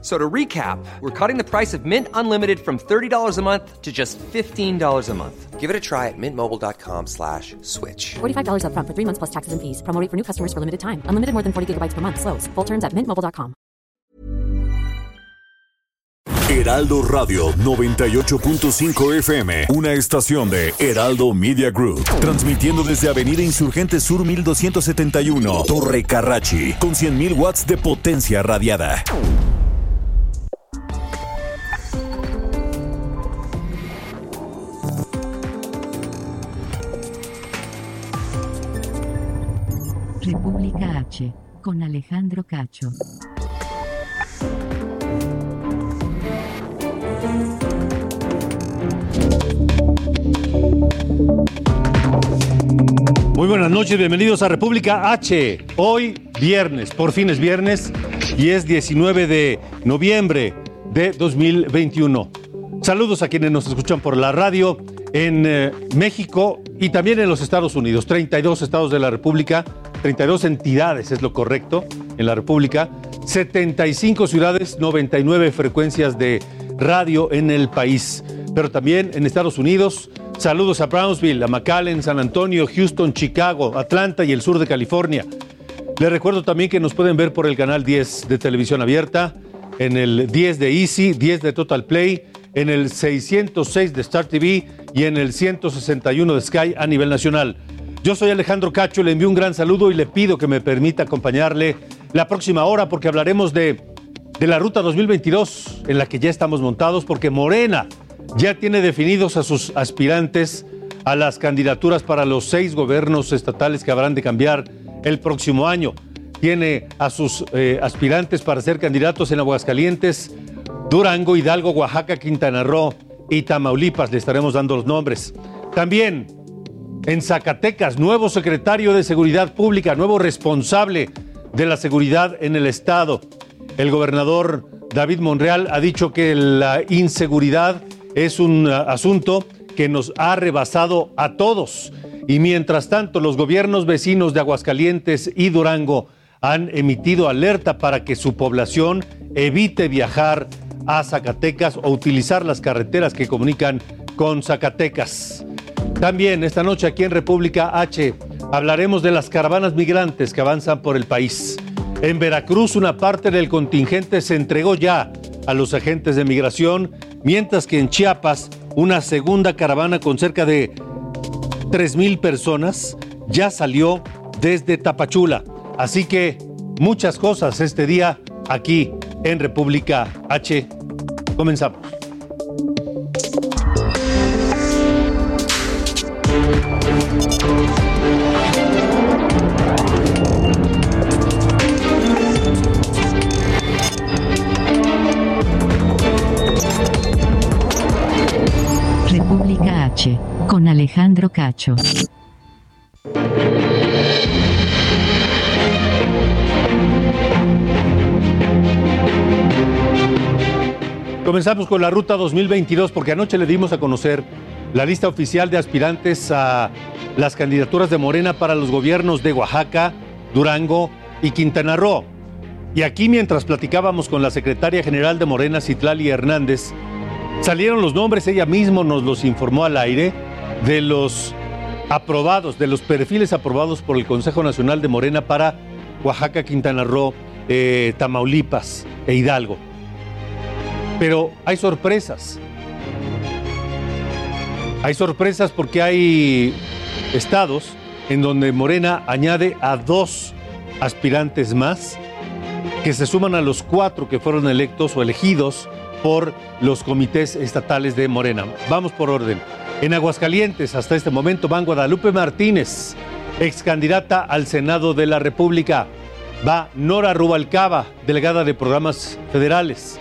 So to recap, we're cutting the price of Mint Unlimited from $30 a month to just $15 a month. Give it a try at mintmobile.com slash switch. $45 upfront for three months plus taxes and fees. Promo rate for new customers for limited time. Unlimited more than 40 gigabytes per month. Slows. Full terms at mintmobile.com. Heraldo Radio 98.5 FM, una estación de Heraldo Media Group, transmitiendo desde Avenida Insurgente Sur 1271, Torre Carrachi, con 100.000 watts de potencia radiada. República H, con Alejandro Cacho. Muy buenas noches, bienvenidos a República H. Hoy viernes, por fin es viernes y es 19 de noviembre de 2021. Saludos a quienes nos escuchan por la radio en eh, México y también en los Estados Unidos. 32 estados de la República, 32 entidades es lo correcto en la República, 75 ciudades, 99 frecuencias de radio en el país. Pero también en Estados Unidos, saludos a Brownsville, a McAllen, San Antonio, Houston, Chicago, Atlanta y el sur de California. Les recuerdo también que nos pueden ver por el canal 10 de televisión abierta, en el 10 de Easy, 10 de Total Play, en el 606 de Star TV y en el 161 de Sky a nivel nacional. Yo soy Alejandro Cacho, le envío un gran saludo y le pido que me permita acompañarle la próxima hora porque hablaremos de, de la Ruta 2022 en la que ya estamos montados porque Morena ya tiene definidos a sus aspirantes a las candidaturas para los seis gobiernos estatales que habrán de cambiar el próximo año. Tiene a sus eh, aspirantes para ser candidatos en Aguascalientes, Durango, Hidalgo, Oaxaca, Quintana Roo y Tamaulipas. Le estaremos dando los nombres. También en Zacatecas, nuevo secretario de Seguridad Pública, nuevo responsable de la seguridad en el Estado. El gobernador David Monreal ha dicho que la inseguridad es un uh, asunto que nos ha rebasado a todos. Y mientras tanto, los gobiernos vecinos de Aguascalientes y Durango han emitido alerta para que su población evite viajar a Zacatecas o utilizar las carreteras que comunican con Zacatecas. También esta noche aquí en República H hablaremos de las caravanas migrantes que avanzan por el país. En Veracruz una parte del contingente se entregó ya a los agentes de migración, mientras que en Chiapas una segunda caravana con cerca de 3.000 personas ya salió desde Tapachula. Así que muchas cosas este día aquí en República H. Comenzamos. República H, con Alejandro Cacho. Comenzamos con la ruta 2022 porque anoche le dimos a conocer la lista oficial de aspirantes a las candidaturas de Morena para los gobiernos de Oaxaca, Durango y Quintana Roo. Y aquí mientras platicábamos con la secretaria general de Morena, Citlali Hernández, salieron los nombres, ella misma nos los informó al aire, de los aprobados, de los perfiles aprobados por el Consejo Nacional de Morena para Oaxaca, Quintana Roo, eh, Tamaulipas e Hidalgo. Pero hay sorpresas. Hay sorpresas porque hay estados en donde Morena añade a dos aspirantes más que se suman a los cuatro que fueron electos o elegidos por los comités estatales de Morena. Vamos por orden. En Aguascalientes, hasta este momento, van Guadalupe Martínez, ex candidata al Senado de la República. Va Nora Rubalcaba, delegada de programas federales.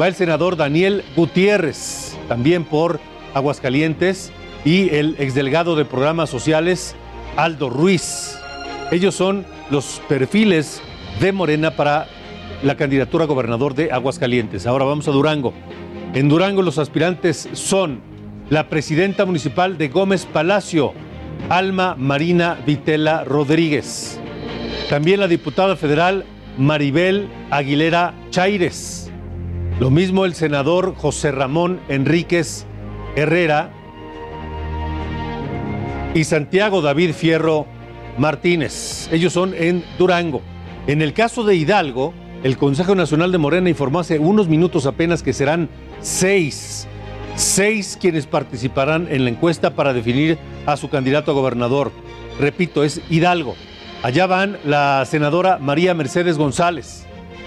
Va el senador Daniel Gutiérrez, también por Aguascalientes, y el exdelegado de programas sociales, Aldo Ruiz. Ellos son los perfiles de Morena para la candidatura a gobernador de Aguascalientes. Ahora vamos a Durango. En Durango los aspirantes son la presidenta municipal de Gómez Palacio, Alma Marina Vitela Rodríguez. También la diputada federal Maribel Aguilera Chaires. Lo mismo el senador José Ramón Enríquez Herrera y Santiago David Fierro Martínez. Ellos son en Durango. En el caso de Hidalgo, el Consejo Nacional de Morena informó hace unos minutos apenas que serán seis, seis quienes participarán en la encuesta para definir a su candidato a gobernador. Repito, es Hidalgo. Allá van la senadora María Mercedes González,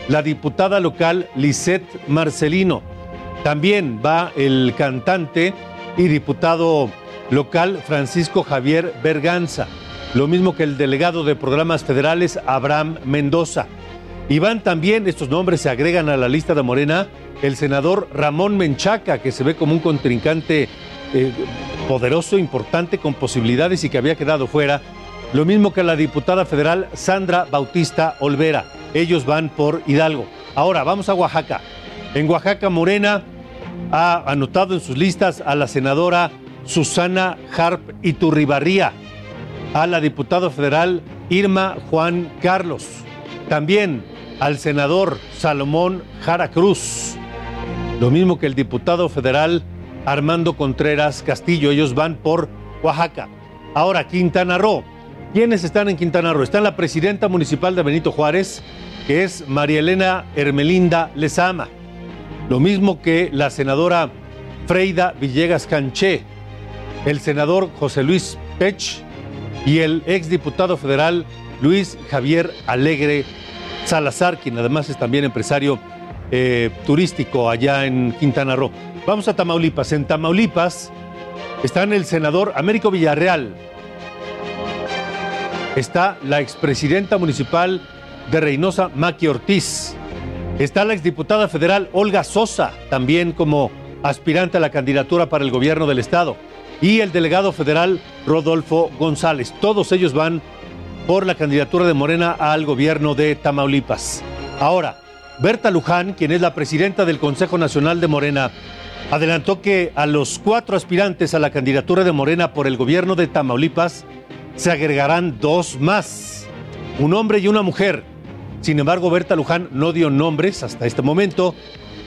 la diputada local Lisette Marcelino. También va el cantante y diputado local Francisco Javier Berganza, lo mismo que el delegado de programas federales Abraham Mendoza. Y van también, estos nombres se agregan a la lista de Morena, el senador Ramón Menchaca, que se ve como un contrincante eh, poderoso, importante, con posibilidades y que había quedado fuera, lo mismo que la diputada federal Sandra Bautista Olvera. Ellos van por Hidalgo. Ahora, vamos a Oaxaca. En Oaxaca, Morena ha anotado en sus listas a la senadora Susana Harp Iturribarría, a la diputada federal Irma Juan Carlos, también al senador Salomón Jara Cruz, lo mismo que el diputado federal Armando Contreras Castillo, ellos van por Oaxaca. Ahora, Quintana Roo. ¿Quiénes están en Quintana Roo? Está la presidenta municipal de Benito Juárez, que es María Elena Hermelinda Lezama. Lo mismo que la senadora Freida Villegas Canché, el senador José Luis Pech y el exdiputado federal Luis Javier Alegre Salazar, quien además es también empresario eh, turístico allá en Quintana Roo. Vamos a Tamaulipas. En Tamaulipas están el senador Américo Villarreal, está la expresidenta municipal de Reynosa, Maqui Ortiz, está la exdiputada federal Olga Sosa, también como aspirante a la candidatura para el gobierno del estado y el delegado federal Rodolfo González. Todos ellos van por la candidatura de Morena al gobierno de Tamaulipas. Ahora, Berta Luján, quien es la presidenta del Consejo Nacional de Morena, adelantó que a los cuatro aspirantes a la candidatura de Morena por el gobierno de Tamaulipas se agregarán dos más, un hombre y una mujer. Sin embargo, Berta Luján no dio nombres hasta este momento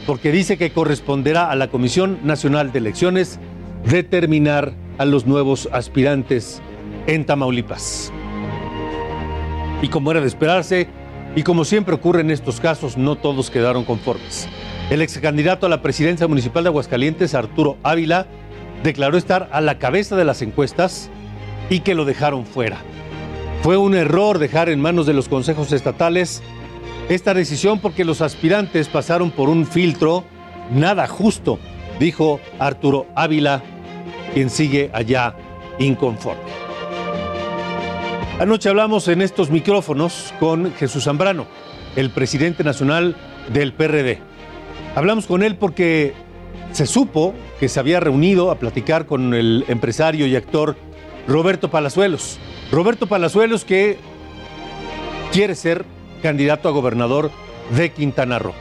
porque dice que corresponderá a la Comisión Nacional de Elecciones determinar a los nuevos aspirantes en Tamaulipas. Y como era de esperarse, y como siempre ocurre en estos casos, no todos quedaron conformes. El ex candidato a la presidencia municipal de Aguascalientes, Arturo Ávila, declaró estar a la cabeza de las encuestas y que lo dejaron fuera. Fue un error dejar en manos de los consejos estatales esta decisión porque los aspirantes pasaron por un filtro nada justo, dijo Arturo Ávila quien sigue allá inconforme. Anoche hablamos en estos micrófonos con Jesús Zambrano, el presidente nacional del PRD. Hablamos con él porque se supo que se había reunido a platicar con el empresario y actor Roberto Palazuelos. Roberto Palazuelos que quiere ser candidato a gobernador de Quintana Roo.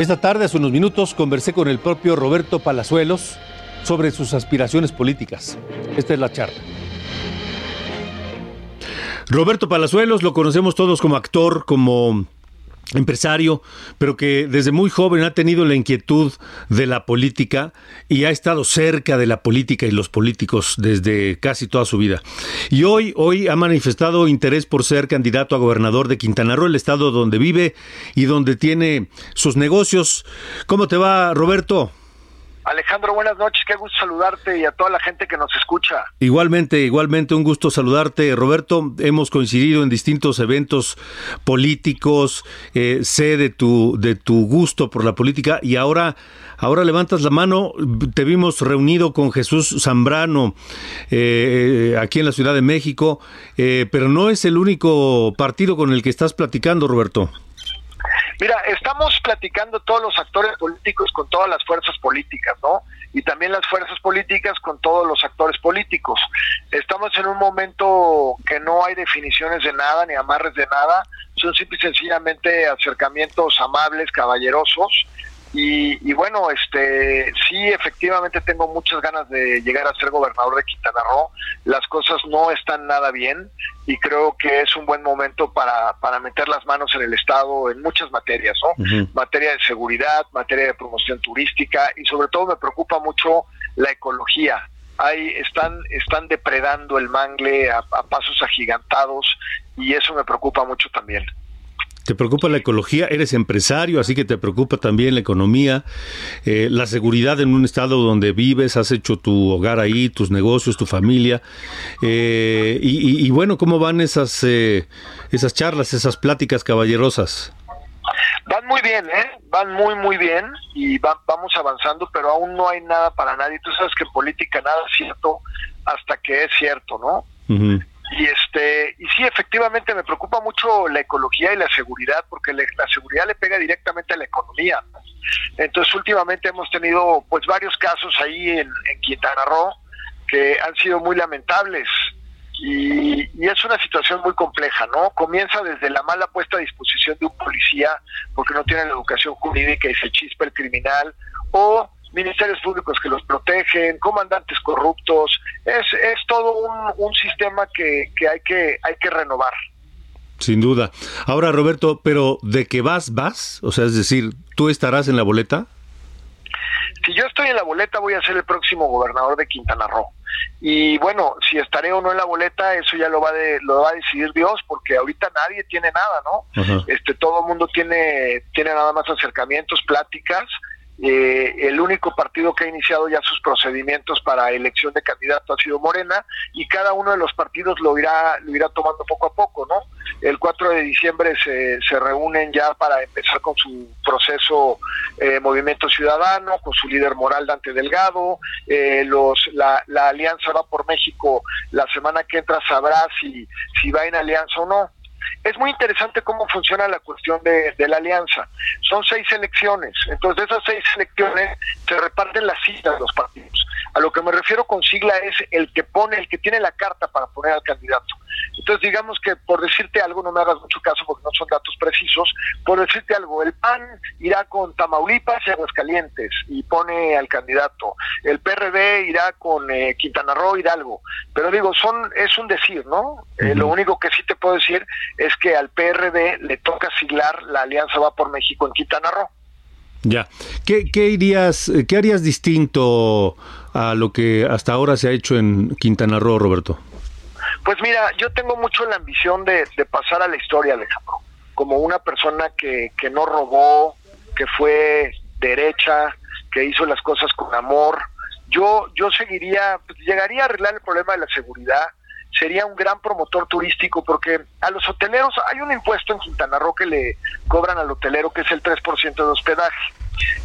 Esta tarde, hace unos minutos, conversé con el propio Roberto Palazuelos, sobre sus aspiraciones políticas. Esta es la charla. Roberto Palazuelos, lo conocemos todos como actor, como empresario, pero que desde muy joven ha tenido la inquietud de la política y ha estado cerca de la política y los políticos desde casi toda su vida. Y hoy, hoy ha manifestado interés por ser candidato a gobernador de Quintana Roo, el estado donde vive y donde tiene sus negocios. ¿Cómo te va, Roberto? Alejandro, buenas noches, qué gusto saludarte y a toda la gente que nos escucha. Igualmente, igualmente un gusto saludarte, Roberto. Hemos coincidido en distintos eventos políticos, eh, sé de tu, de tu gusto por la política y ahora, ahora levantas la mano. Te vimos reunido con Jesús Zambrano eh, eh, aquí en la Ciudad de México, pero no es el único partido con el que estás platicando, Roberto. Mira, estamos platicando todos los actores políticos con todas las fuerzas políticas, ¿no? y también las fuerzas políticas con todos los actores políticos. Estamos en un momento que no hay definiciones de nada ni amarres de nada, son simple y sencillamente acercamientos amables, caballerosos. Y, y, bueno, este sí, efectivamente tengo muchas ganas de llegar a ser gobernador de Quintana Roo. Las cosas no están nada bien y creo que es un buen momento para, para meter las manos en el Estado en muchas materias, ¿no? Materia de seguridad, materia de promoción turística y sobre todo me preocupa mucho la ecología. Ahí están, están depredando el mangle a, a pasos agigantados y eso me preocupa mucho también. Te preocupa la ecología, eres empresario, así que te preocupa también la economía, eh, la seguridad en un estado donde vives, has hecho tu hogar ahí, tus negocios, tu familia. Eh, y, y, bueno, ¿cómo van esas, eh, esas charlas, esas pláticas caballerosas? Van muy bien, ¿eh? Van muy, muy bien y va, vamos avanzando, pero aún no hay nada para nadie. Tú sabes que en política nada es cierto hasta que es cierto, ¿no? Uh -huh. Y este y sí, efectivamente me preocupa mucho la ecología y la seguridad porque la seguridad le pega directamente a la economía. Entonces últimamente hemos tenido pues varios casos ahí en, en Quintana Roo que han sido muy lamentables y, y, es una situación muy compleja, ¿no? Comienza desde la mala puesta a disposición de un policía porque no tiene la educación jurídica y se chispa el criminal o ministerios públicos que los protegen, comandantes corruptos, es, es todo un, un sistema que, que, hay que hay que renovar. Sin duda. Ahora, Roberto, pero de que vas, vas, o sea, es decir, ¿tú estarás en la boleta? Si yo estoy en la boleta, voy a ser el próximo gobernador de Quintana Roo. Y bueno, si estaré o no en la boleta, eso ya lo va de, lo va a decidir Dios, porque ahorita nadie tiene nada, ¿no? Este, todo el mundo tiene, tiene nada más acercamientos, pláticas, eh, el único partido que ha iniciado ya sus procedimientos para elección de candidato ha sido Morena y cada uno de los partidos lo irá lo irá tomando poco a poco, ¿no? El 4 de diciembre se, se reúnen ya para empezar con su proceso eh, Movimiento Ciudadano, con su líder moral Dante Delgado, eh, los la, la Alianza va por México la semana que entra sabrá si, si va en alianza o no es muy interesante cómo funciona la cuestión de, la alianza. Son seis elecciones, entonces de esas seis elecciones se reparten las de los partidos. A lo que me refiero con sigla es el que pone, el que tiene la carta para poner al candidato. Entonces digamos que por decirte algo, no me hagas mucho caso porque no son datos precisos, por decirte algo, el PAN irá con Tamaulipas y Aguascalientes y pone al candidato, el PRD irá con eh, Quintana Roo, Hidalgo, pero digo, son es un decir, ¿no? Eh, lo único que sí te puedo decir es que al PRD le toca siglar la Alianza Va por México en Quintana Roo. Ya. ¿Qué, qué, irías, ¿Qué harías distinto a lo que hasta ahora se ha hecho en Quintana Roo, Roberto? Pues mira, yo tengo mucho la ambición de, pasar a la historia, Alejandro, como una persona que, que no robó, que fue derecha, que hizo las cosas con amor. Yo, yo seguiría, pues, llegaría a arreglar el problema de la seguridad, sería un gran promotor turístico porque a los hoteleros hay un impuesto en Quintana Roo que le cobran al hotelero que es el 3% de hospedaje.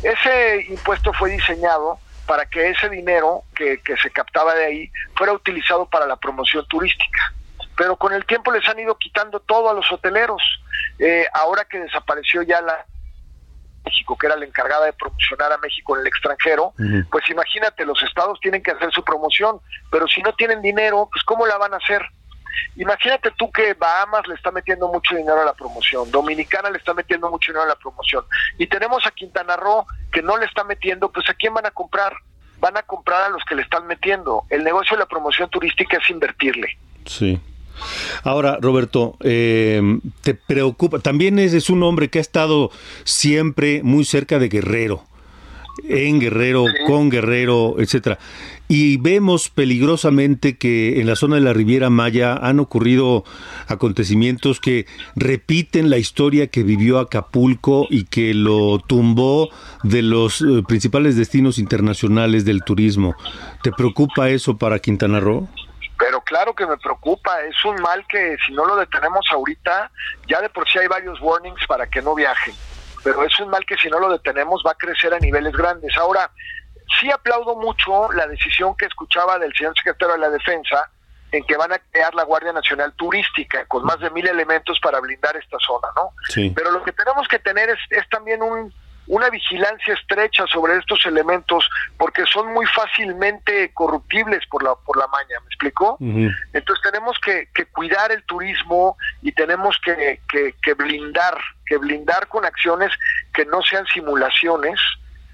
Ese impuesto fue diseñado para que ese dinero que, que se captaba de ahí fuera utilizado para la promoción turística. Pero con el tiempo les han ido quitando todo a los hoteleros. Eh, ahora que desapareció ya la México, que era la encargada de promocionar a México en el extranjero, uh -huh. pues imagínate, los estados tienen que hacer su promoción, pero si no tienen dinero, pues ¿cómo la van a hacer? Imagínate tú que Bahamas le está metiendo mucho dinero a la promoción, Dominicana le está metiendo mucho dinero a la promoción, y tenemos a Quintana Roo que no le está metiendo, pues ¿a quién van a comprar? Van a comprar a los que le están metiendo. El negocio de la promoción turística es invertirle. Sí. Ahora, Roberto, eh, te preocupa, también es un hombre que ha estado siempre muy cerca de Guerrero, en Guerrero, con Guerrero, etcétera. Y vemos peligrosamente que en la zona de la Riviera Maya han ocurrido acontecimientos que repiten la historia que vivió Acapulco y que lo tumbó de los eh, principales destinos internacionales del turismo. ¿Te preocupa eso para Quintana Roo? pero claro que me preocupa, es un mal que si no lo detenemos ahorita, ya de por sí hay varios warnings para que no viajen, pero es un mal que si no lo detenemos va a crecer a niveles grandes. Ahora, sí aplaudo mucho la decisión que escuchaba del señor secretario de la Defensa en que van a crear la Guardia Nacional Turística con más de mil elementos para blindar esta zona, ¿no? Sí. Pero lo que tenemos que tener es, es también un, una vigilancia estrecha sobre estos elementos porque son muy fácilmente corruptibles por la por la maña, ¿me explicó? Entonces tenemos que, que, cuidar el turismo y tenemos que, que, blindar, que blindar con acciones que no sean simulaciones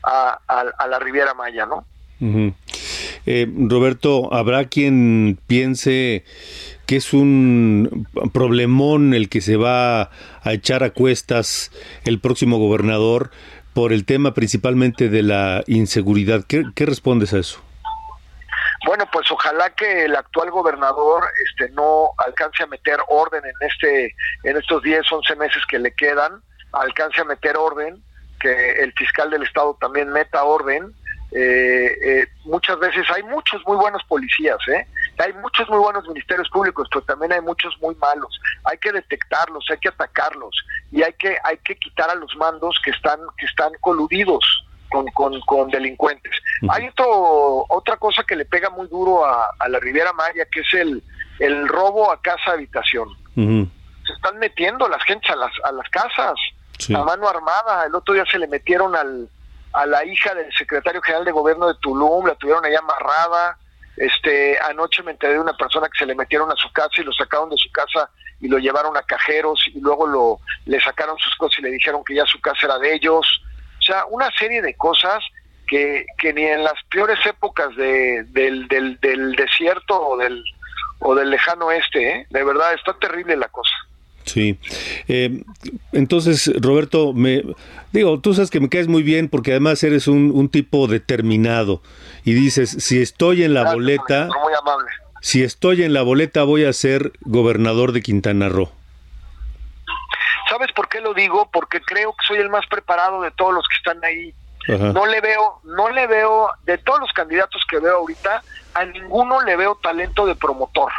a, a, la Riviera Maya, ¿no? eh, Roberto, ¿habrá quien piense que es un problemón el que se va a echar a cuestas el próximo gobernador por el tema principalmente de la inseguridad. ¿Qué, respondes a eso? Bueno, pues ojalá que el actual gobernador este no alcance a meter orden en este en estos 10, 11 meses que le quedan, alcance a meter orden, que el fiscal del estado también meta orden eh, eh, muchas veces hay muchos muy buenos policías, ¿eh? Hay muchos muy buenos ministerios públicos, pero también hay muchos muy malos. Hay que detectarlos, hay que atacarlos y hay que hay que quitar a los mandos que están que están coludidos con, con, delincuentes. Hay otro, otra cosa que le pega muy duro a, la Riviera Maya, que es el, el robo a casa habitación. Se están metiendo las gentes a las, a las casas a mano armada. El otro día se le metieron al a la hija del secretario general de gobierno de Tulum, la tuvieron ahí amarrada. Este, anoche me enteré de una persona que se le metieron a su casa y lo sacaron de su casa y lo llevaron a cajeros y luego lo le sacaron sus cosas y le dijeron que ya su casa era de ellos. O sea, una serie de cosas que, que ni en las peores épocas de, del, del, del desierto o del, o del lejano oeste, ¿eh? de verdad está terrible la cosa. Sí. Eh, entonces, Roberto, me digo, tú sabes que me caes muy bien porque además eres un, tipo determinado y dices, si estoy en la boleta, muy amable. si estoy en la boleta voy a ser gobernador de Quintana Roo. ¿Sabes por qué lo digo? Porque creo que soy el más preparado de todos los que están ahí. No le veo, no le veo, de todos los candidatos que veo ahorita, a ninguno le veo talento de promotor.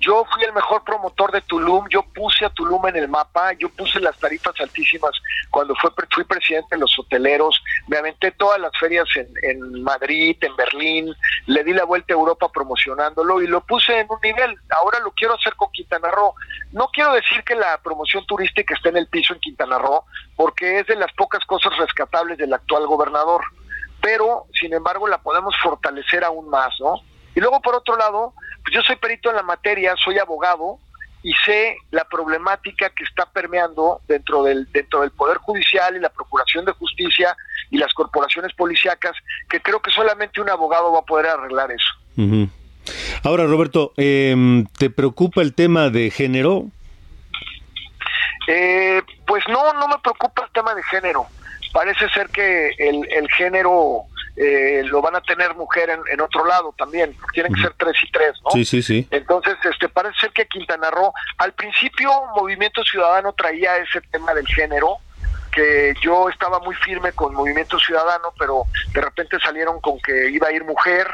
Yo fui el mejor promotor de Tulum, yo puse a Tulum en el mapa, yo puse las tarifas altísimas cuando fue, fui presidente de los hoteleros, me aventé todas las ferias en, en Madrid, en Berlín, le di la vuelta a Europa promocionándolo y lo puse en un nivel. Ahora lo quiero hacer con Quintana Roo. No quiero decir que la promoción turística esté en el piso en Quintana Roo, porque es de las pocas cosas rescatables del actual gobernador, pero sin embargo la podemos fortalecer aún más, ¿no? Y luego por otro lado, pues yo soy perito en la materia, soy abogado y sé la problemática que está permeando dentro del dentro del poder judicial y la procuración de justicia y las corporaciones policíacas que creo que solamente un abogado va a poder arreglar eso. Ahora, Roberto, eh, ¿te preocupa el tema de género? Eh, pues no, no me preocupa el tema de género. Parece ser que el, el género eh, lo van a tener mujer en, otro lado también, tienen que ser tres y tres, ¿no? Sí, sí, sí. Entonces, este, parece ser que Quintana Roo, al principio Movimiento Ciudadano traía ese tema del género, que yo estaba muy firme con Movimiento Ciudadano, pero de repente salieron con que iba a ir mujer,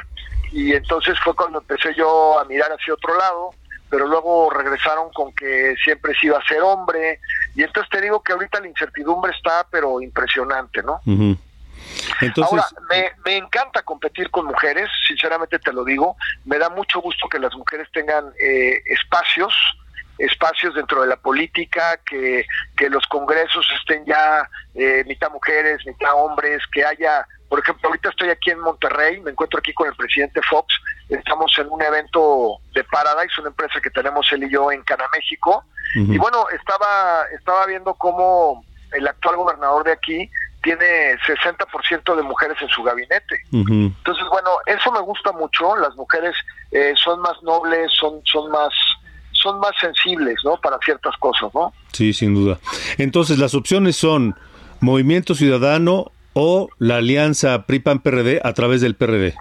y entonces fue cuando empecé yo a mirar hacia otro lado, pero luego regresaron con que siempre se iba a ser hombre, y entonces te digo que ahorita la incertidumbre está, pero impresionante, ¿no? Ahora, me, encanta competir con mujeres, sinceramente te lo digo. Me da mucho gusto que las mujeres tengan eh, espacios, espacios dentro de la política, que, que los congresos estén ya eh, mitad mujeres, mitad hombres, que haya, por ejemplo, ahorita estoy aquí en Monterrey, me encuentro aquí con el presidente Fox, estamos en un evento de Paradise, una empresa que tenemos él y yo en Cana, México, y bueno, estaba, estaba viendo cómo el actual gobernador de aquí tiene 60% de mujeres en su gabinete. Entonces, bueno, eso me gusta mucho. Las mujeres eh, son más nobles, son, son más son más sensibles, ¿no? Para ciertas cosas, ¿no? Sí, sin duda. Entonces, las opciones son Movimiento Ciudadano o la alianza PRI-PAN-PRD a través del PRD.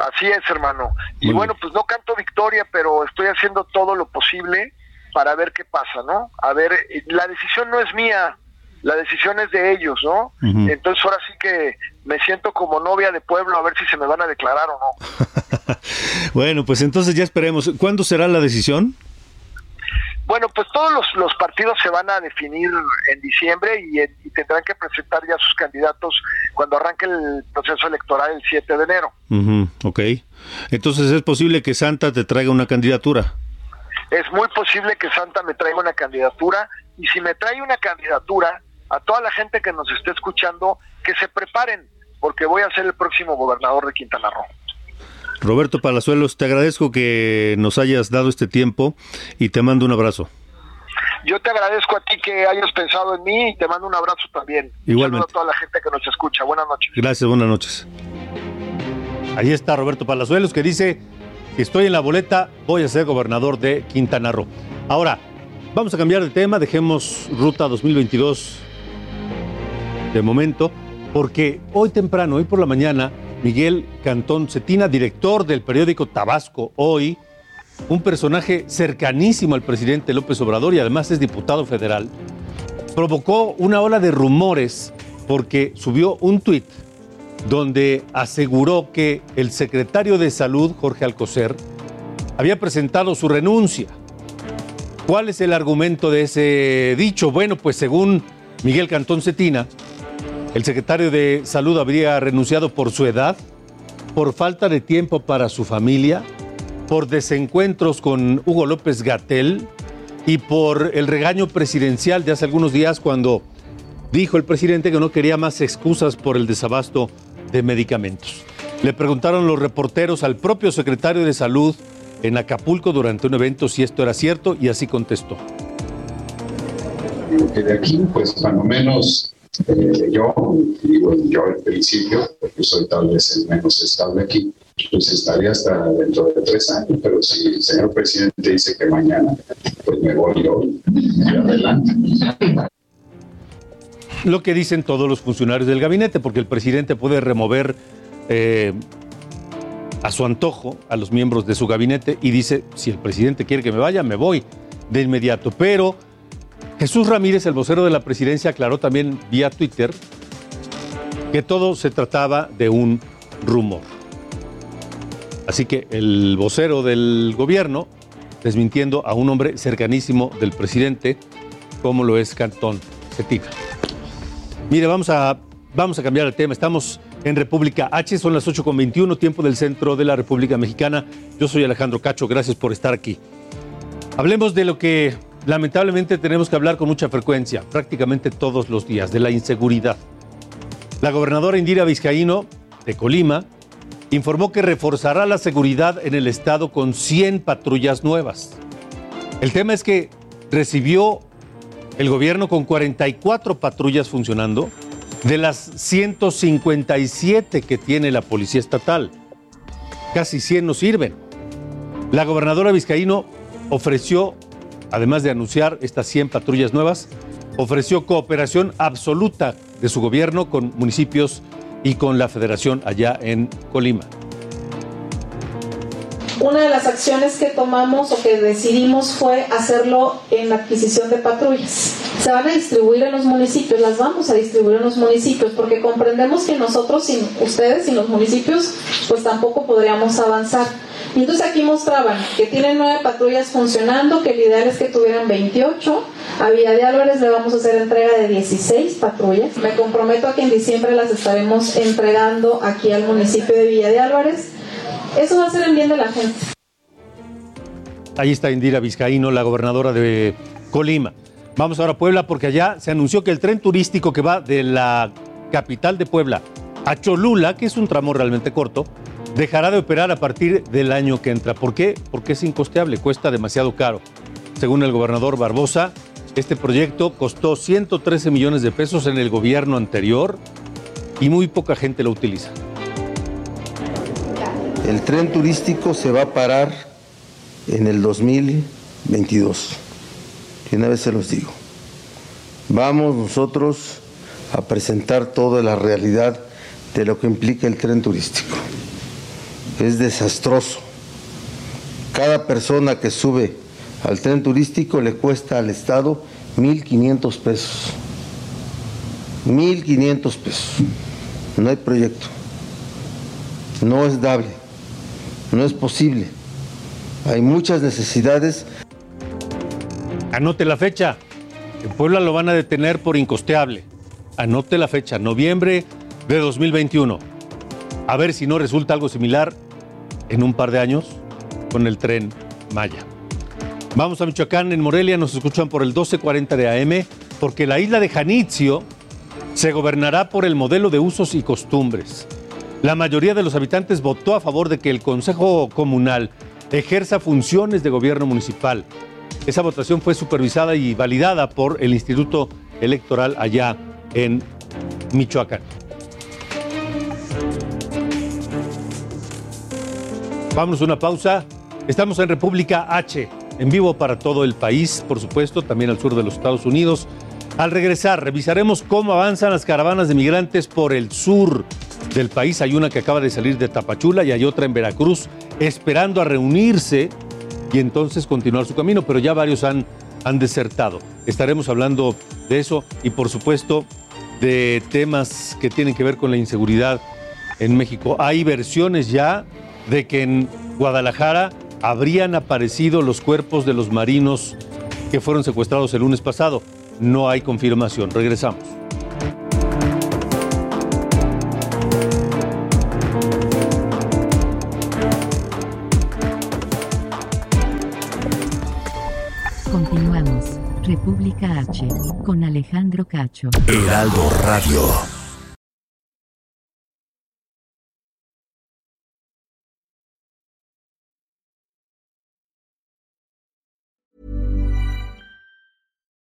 Así es, hermano. Y bueno, pues no canto victoria, pero estoy haciendo todo lo posible para ver qué pasa, ¿no? A ver, la decisión no es mía, la decisión es de ellos, ¿no? Entonces ahora sí que me siento como novia de pueblo a ver si se me van a declarar o no. bueno, pues entonces ya esperemos. ¿Cuándo será la decisión? Bueno, pues todos los, partidos se van a definir en diciembre y, tendrán que presentar ya sus candidatos cuando arranque el proceso electoral el 7 de enero. ok. Entonces es posible que Santa te traiga una candidatura. Es muy posible que Santa me traiga una candidatura y si me trae una candidatura, a toda la gente que nos esté escuchando que se preparen, porque voy a ser el próximo gobernador de Quintana Roo. Roberto Palazuelos, te agradezco que nos hayas dado este tiempo y te mando un abrazo. Yo te agradezco a ti que hayas pensado en mí y te mando un abrazo también. Igualmente. a toda la gente que nos escucha. Buenas noches. Gracias, buenas noches. Ahí está Roberto Palazuelos que dice, si estoy en la boleta, voy a ser gobernador de Quintana Roo. Ahora, vamos a cambiar de tema, dejemos Ruta 2022 de momento, porque hoy temprano, hoy por la mañana, Miguel Cantón Cetina, director del periódico Tabasco Hoy, un personaje cercanísimo al presidente López Obrador y además es diputado federal, provocó una ola de rumores porque subió un tuit donde aseguró que el secretario de Salud, Jorge Alcocer, había presentado su renuncia. ¿Cuál es el argumento de ese dicho? Bueno, pues según Miguel Cantón Cetina, el secretario de Salud habría renunciado por su edad, por falta de tiempo para su familia, por desencuentros con Hugo López Gatel y por el regaño presidencial de hace algunos días cuando dijo el presidente que no quería más excusas por el desabasto de medicamentos. Le preguntaron los reporteros al propio secretario de Salud en Acapulco durante un evento si esto era cierto y así contestó. De aquí, pues, cuando menos eh, yo, digo yo al principio, porque soy tal vez el menos estable aquí, pues estaría hasta dentro de tres años, pero si el señor presidente dice que mañana, pues me voy hoy y adelante. Lo que dicen todos los funcionarios del gabinete, porque el presidente puede remover eh, a su antojo a los miembros de su gabinete y dice, si el presidente quiere que me vaya, me voy de inmediato. Pero Jesús Ramírez, el vocero de la presidencia, aclaró también vía Twitter que todo se trataba de un rumor. Así que el vocero del gobierno, desmintiendo a un hombre cercanísimo del presidente, como lo es Cantón Cetina. Mire, vamos a, vamos a cambiar el tema. Estamos en República H, son las 8.21, tiempo del centro de la República Mexicana. Yo soy Alejandro Cacho, gracias por estar aquí. Hablemos de lo que lamentablemente tenemos que hablar con mucha frecuencia, prácticamente todos los días, de la inseguridad. La gobernadora Indira Vizcaíno, de Colima, informó que reforzará la seguridad en el estado con 100 patrullas nuevas. El tema es que recibió el gobierno con 44 patrullas funcionando de las 157 que tiene la Policía Estatal. Casi 100 no sirven. La gobernadora Vizcaíno ofreció, además de anunciar estas 100 patrullas nuevas, ofreció cooperación absoluta de su gobierno con municipios y con la federación allá en Colima. Una de las acciones que tomamos o que decidimos fue hacerlo en la adquisición de patrullas. Se van a distribuir en los municipios, las vamos a distribuir en los municipios, porque comprendemos que nosotros, sin ustedes, sin los municipios, pues tampoco podríamos avanzar. Y entonces aquí mostraban que tienen nueve patrullas funcionando, que el ideal es que tuvieran 28. A Villa de Álvarez le vamos a hacer entrega de 16 patrullas. Me comprometo a que en diciembre las estaremos entregando aquí al municipio de Villa de Álvarez. Eso va a ser el bien de la gente. Ahí está Indira Vizcaíno, la gobernadora de Colima. Vamos ahora a Puebla porque allá se anunció que el tren turístico que va de la capital de Puebla a Cholula, que es un tramo realmente corto, dejará de operar a partir del año que entra. ¿Por qué? Porque es incosteable, cuesta demasiado caro. Según el gobernador Barbosa, este proyecto costó 113 millones de pesos en el gobierno anterior y muy poca gente lo utiliza. El tren turístico se va a parar en el 2022. Y una vez se los digo. Vamos nosotros a presentar toda la realidad de lo que implica el tren turístico. Es desastroso. Cada persona que sube al tren turístico le cuesta al Estado 1.500 pesos. 1.500 pesos. No hay proyecto. No es dable. No es posible. Hay muchas necesidades. Anote la fecha. En Puebla lo van a detener por incosteable. Anote la fecha, noviembre de 2021. A ver si no resulta algo similar en un par de años con el tren Maya. Vamos a Michoacán, en Morelia nos escuchan por el 1240 de AM. porque la isla de Janitzio se gobernará por el modelo de usos y costumbres. La mayoría de los habitantes votó a favor de que el Consejo Comunal ejerza funciones de gobierno municipal. Esa votación fue supervisada y validada por el Instituto Electoral allá en Michoacán. Vamos a una pausa. Estamos en República H, en vivo para todo el país, por supuesto, también al sur de los Estados Unidos. Al regresar, revisaremos cómo avanzan las caravanas de migrantes por el sur del país. Hay una que acaba de salir de Tapachula y hay otra en Veracruz, esperando a reunirse y entonces continuar su camino, pero ya varios han, han desertado. Estaremos hablando de eso y, por supuesto, de temas que tienen que ver con la inseguridad en México. Hay versiones ya de que en Guadalajara habrían aparecido los cuerpos de los marinos que fueron secuestrados el lunes pasado. No hay confirmación. Regresamos. Continuamos. República H. Con Alejandro Cacho. Heraldo Radio.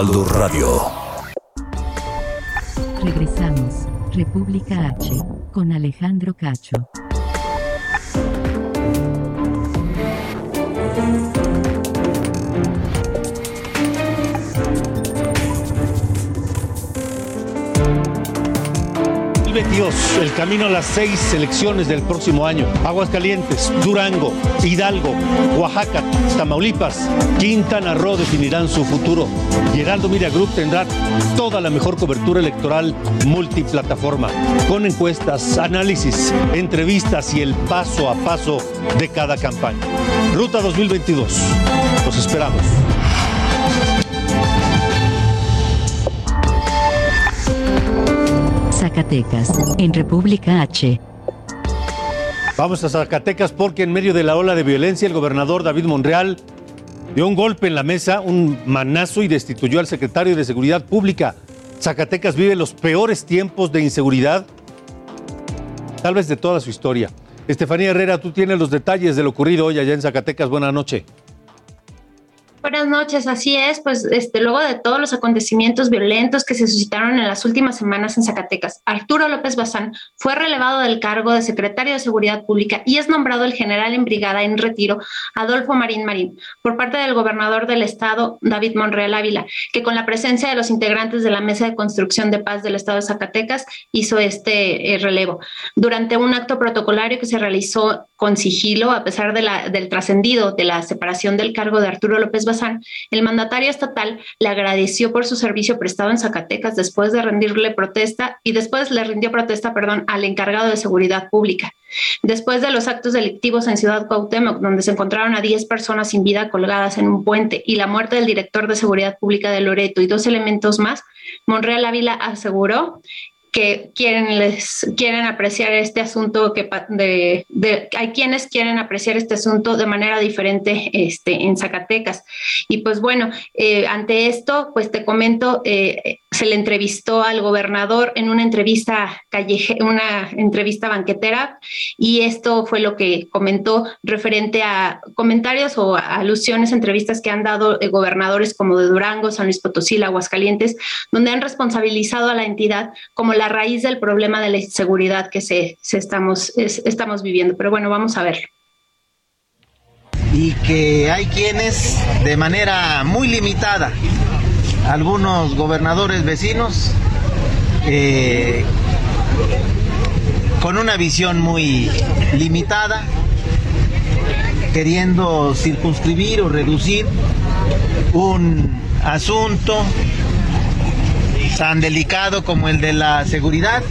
Heraldo Radio. Regresamos. República H. Con Alejandro Cacho. El camino a las seis elecciones del próximo año. Aguascalientes, Durango, Hidalgo, Oaxaca, Tamaulipas, Quintana Roo definirán su futuro. Y Heraldo Media Group tendrá toda la mejor cobertura electoral multiplataforma, con encuestas, análisis, entrevistas y el paso a paso de cada campaña. Ruta 2022. Los esperamos. Zacatecas. En República H. Vamos a Zacatecas porque en medio de la ola de violencia el gobernador David Monreal dio un golpe en la mesa, un manazo y destituyó al secretario de Seguridad Pública. Zacatecas vive los peores tiempos de inseguridad, tal vez de toda su historia. Estefanía Herrera, tú tienes los detalles de lo ocurrido hoy allá en Zacatecas. Buenas noches. Buenas noches, así es, pues este, luego de todos los acontecimientos violentos que se suscitaron en las últimas semanas en Zacatecas, Arturo López Bazán fue relevado del cargo de secretario de Seguridad Pública y es nombrado el general en brigada en retiro, Adolfo Marín Marín, por parte del gobernador del estado, David Monreal Ávila, que con la presencia de los integrantes de la Mesa de Construcción de Paz del estado de Zacatecas hizo este eh, relevo. Durante un acto protocolario que se realizó con sigilo, a pesar de la, del trascendido de la separación del cargo de Arturo López Bazán, el mandatario estatal le agradeció por su servicio prestado en Zacatecas después de rendirle protesta y después le rindió protesta, perdón, al encargado de seguridad pública. Después de los actos delictivos en Ciudad Cuauhtémoc, donde se encontraron a 10 personas sin vida colgadas en un puente y la muerte del director de seguridad pública de Loreto y dos elementos más, Monreal Ávila aseguró que quieren, les, quieren apreciar este asunto, que de, hay quienes quieren apreciar este asunto de manera diferente este, en Zacatecas. Y pues bueno, eh, ante esto, pues te comento, eh, se le entrevistó al gobernador en una entrevista calleje, una entrevista banquetera, y esto fue lo que comentó referente a comentarios o alusiones, entrevistas que han dado gobernadores como de Durango, San Luis Potosí, Aguascalientes, donde han responsabilizado a la entidad como la raíz del problema de la inseguridad que se, se estamos, es, estamos viviendo. Pero bueno, vamos a verlo. Y que hay quienes de manera muy limitada, algunos gobernadores vecinos, eh, con una visión muy limitada, queriendo circunscribir o reducir un asunto tan delicado como el de la seguridad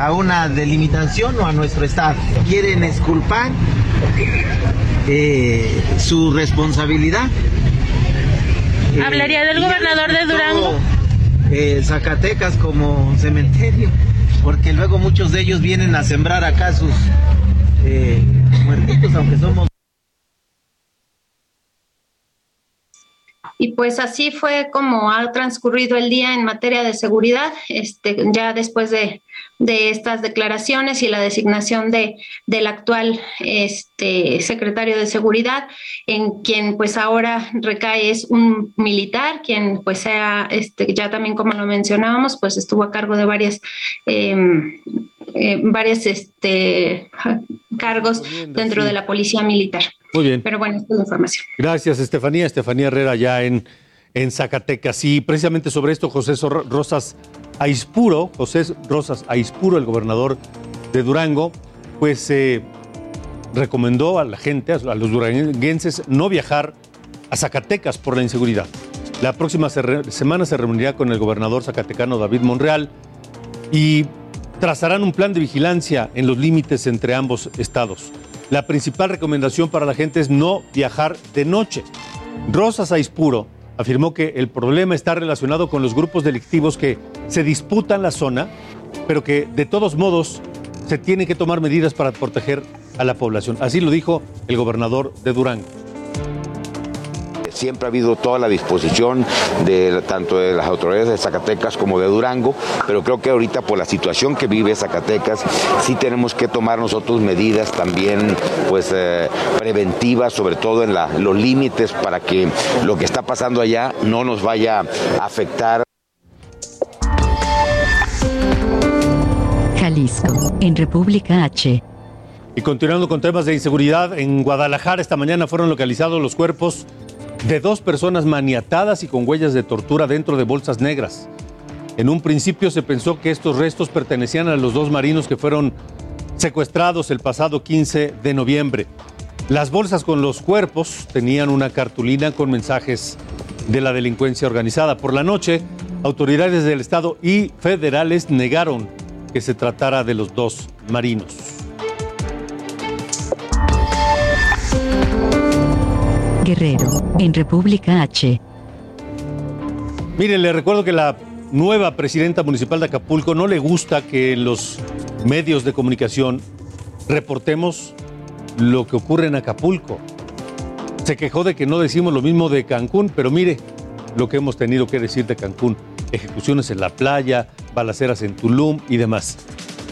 a una delimitación o a nuestro Estado. Quieren esculpar eh, su responsabilidad. ¿Hablaría del y gobernador de Durango? eh, Zacatecas como cementerio, porque luego muchos de ellos vienen a sembrar acá sus eh, muertitos, aunque somos Y pues así fue como ha transcurrido el día en materia de seguridad, este, ya después de, de estas declaraciones y la designación de, del actual este, secretario de seguridad, en quien pues ahora recae es un militar, quien pues sea, este, ya también como lo mencionábamos, pues estuvo a cargo de varias, eh, eh, varias este, cargos dentro sí. de la policía militar. Muy bien. Pero bueno, esta es la información. Gracias, Estefanía. Estefanía Herrera, ya en, en Zacatecas. Y precisamente sobre esto, José Rosas Aispuro, José Rosas Aispuro, el gobernador de Durango, pues eh, recomendó a la gente, a los duranguenses, no viajar a Zacatecas por la inseguridad. La próxima semana se reunirá con el gobernador zacatecano David Monreal y trazarán un plan de vigilancia en los límites entre ambos estados. La principal recomendación para la gente es no viajar de noche. Rosas Aispuro afirmó que el problema está relacionado con los grupos delictivos que se disputan la zona, pero que de todos modos se tienen que tomar medidas para proteger a la población. Así lo dijo el gobernador de Durango. Siempre ha habido toda la disposición de tanto de las autoridades de Zacatecas como de Durango, pero creo que ahorita por la situación que vive Zacatecas sí tenemos que tomar nosotros medidas también pues eh, preventivas, sobre todo en los límites para que lo que está pasando allá no nos vaya a afectar. En República H. Y continuando con temas de inseguridad, en Guadalajara esta mañana fueron localizados los cuerpos de dos personas maniatadas y con huellas de tortura dentro de bolsas negras. En un principio se pensó que estos restos pertenecían a los dos marinos que fueron secuestrados el pasado 15 de noviembre. Las bolsas con los cuerpos tenían una cartulina con mensajes de la delincuencia organizada. Por la noche, autoridades del Estado y federales negaron que se tratara de los dos marinos. Guerrero, en República H. Mire, le recuerdo que la nueva presidenta municipal de Acapulco no le gusta que en los medios de comunicación reportemos lo que ocurre en Acapulco. Se quejó de que no decimos lo mismo de Cancún, pero mire lo que hemos tenido que decir de Cancún. Ejecuciones en la playa, balaceras en Tulum y demás.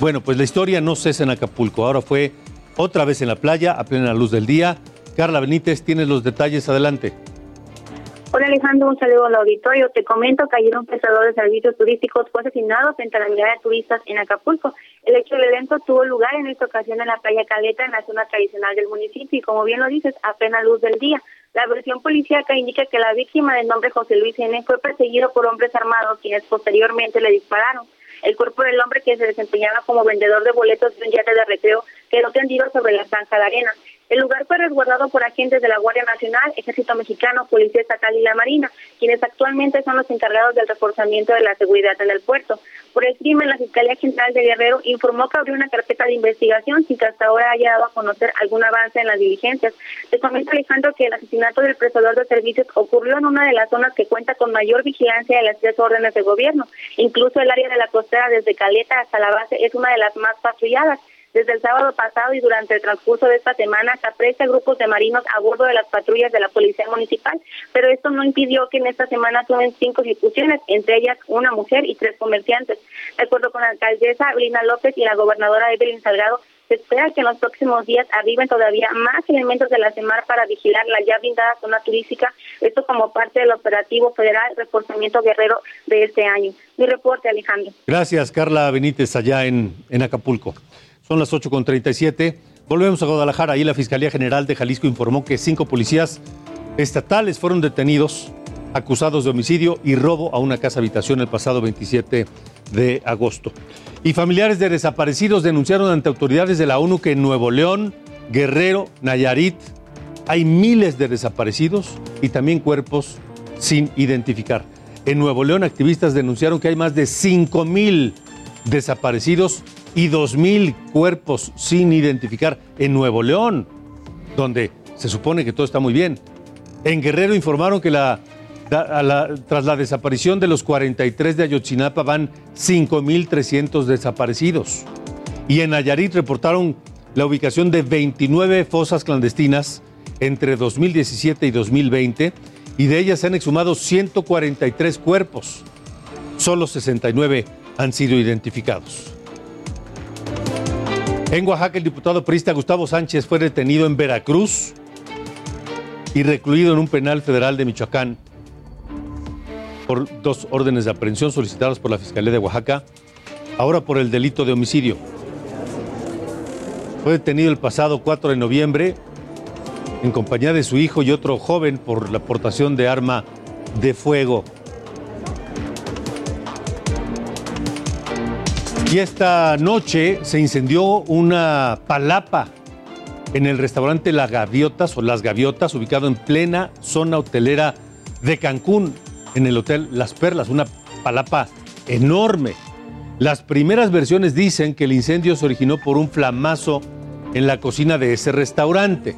Bueno, pues la historia no cesa en Acapulco. Ahora fue otra vez en la playa, a plena luz del día. Carla Benítez, tienes los detalles. Adelante. Hola Alejandro, un saludo al auditorio. Te comento que ayer un prestador de servicios turísticos fue asesinado frente a la unidad de turistas en Acapulco. El hecho del evento tuvo lugar en esta ocasión en la playa Caleta, en la zona tradicional del municipio, y como bien lo dices, a plena luz del día. La versión policíaca indica que la víctima de nombre José Luis N. fue perseguido por hombres armados quienes posteriormente le dispararon. El cuerpo del hombre que se desempeñaba como vendedor de boletos de un yate de recreo quedó tendido sobre la zanja de arena. El lugar fue resguardado por agentes de la Guardia Nacional, Ejército Mexicano, Policía Estatal y la Marina, quienes actualmente son los encargados del reforzamiento de la seguridad en el puerto. Por el crimen, la Fiscalía General de Guerrero informó que abrió una carpeta de investigación sin que hasta ahora haya dado a conocer algún avance en las diligencias. Te comento, Alejandro, que el asesinato del prestador de servicios ocurrió en una de las zonas que cuenta con mayor vigilancia de las tres órdenes de gobierno. Incluso el área de la costera desde Caleta hasta la base es una de las más patrulladas. Desde el sábado pasado y durante el transcurso de esta semana se aprecia grupos de marinos a bordo de las patrullas de la Policía Municipal, pero esto no impidió que en esta semana tomen cinco ejecuciones, entre ellas una mujer y tres comerciantes. De acuerdo con la alcaldesa Lina López y la gobernadora Evelyn Salgado, se espera que en los próximos días arriben todavía más elementos de la CEMAR para vigilar la ya brindada zona turística, esto como parte del operativo federal Reforzamiento Guerrero de este año. Mi reporte, Alejandro. Gracias, Carla Benítez, allá en, en Acapulco. Son las 8.37. Volvemos a Guadalajara. Ahí la Fiscalía General de Jalisco informó que cinco policías estatales fueron detenidos acusados de homicidio y robo a una casa habitación el pasado 27 de agosto. Y familiares de desaparecidos denunciaron ante autoridades de la ONU que en Nuevo León, Guerrero, Nayarit, hay miles de desaparecidos y también cuerpos sin identificar. En Nuevo León, activistas denunciaron que hay más de 5 mil desaparecidos y 2 mil cuerpos sin identificar en Nuevo León, donde se supone que todo está muy bien. En Guerrero informaron que la, tras la desaparición de los 43 de Ayotzinapa van 5.300 desaparecidos. Y en Nayarit reportaron la ubicación de 29 fosas clandestinas entre 2017 y 2020 y de ellas se han exhumado 143 cuerpos. Solo 69 han sido identificados. En Oaxaca, el diputado priista Gustavo Sánchez fue detenido en Veracruz y recluido en un penal federal de Michoacán por dos órdenes de aprehensión solicitadas por la Fiscalía de Oaxaca, ahora por el delito de homicidio. Fue detenido el pasado 4 de noviembre en compañía de su hijo y otro joven por la aportación de arma de fuego. Y esta noche se incendió una palapa en el restaurante Las Gaviotas o Las Gaviotas, ubicado en plena zona hotelera de Cancún, en el hotel Las Perlas, una palapa enorme. Las primeras versiones dicen que el incendio se originó por un flamazo en la cocina de ese restaurante.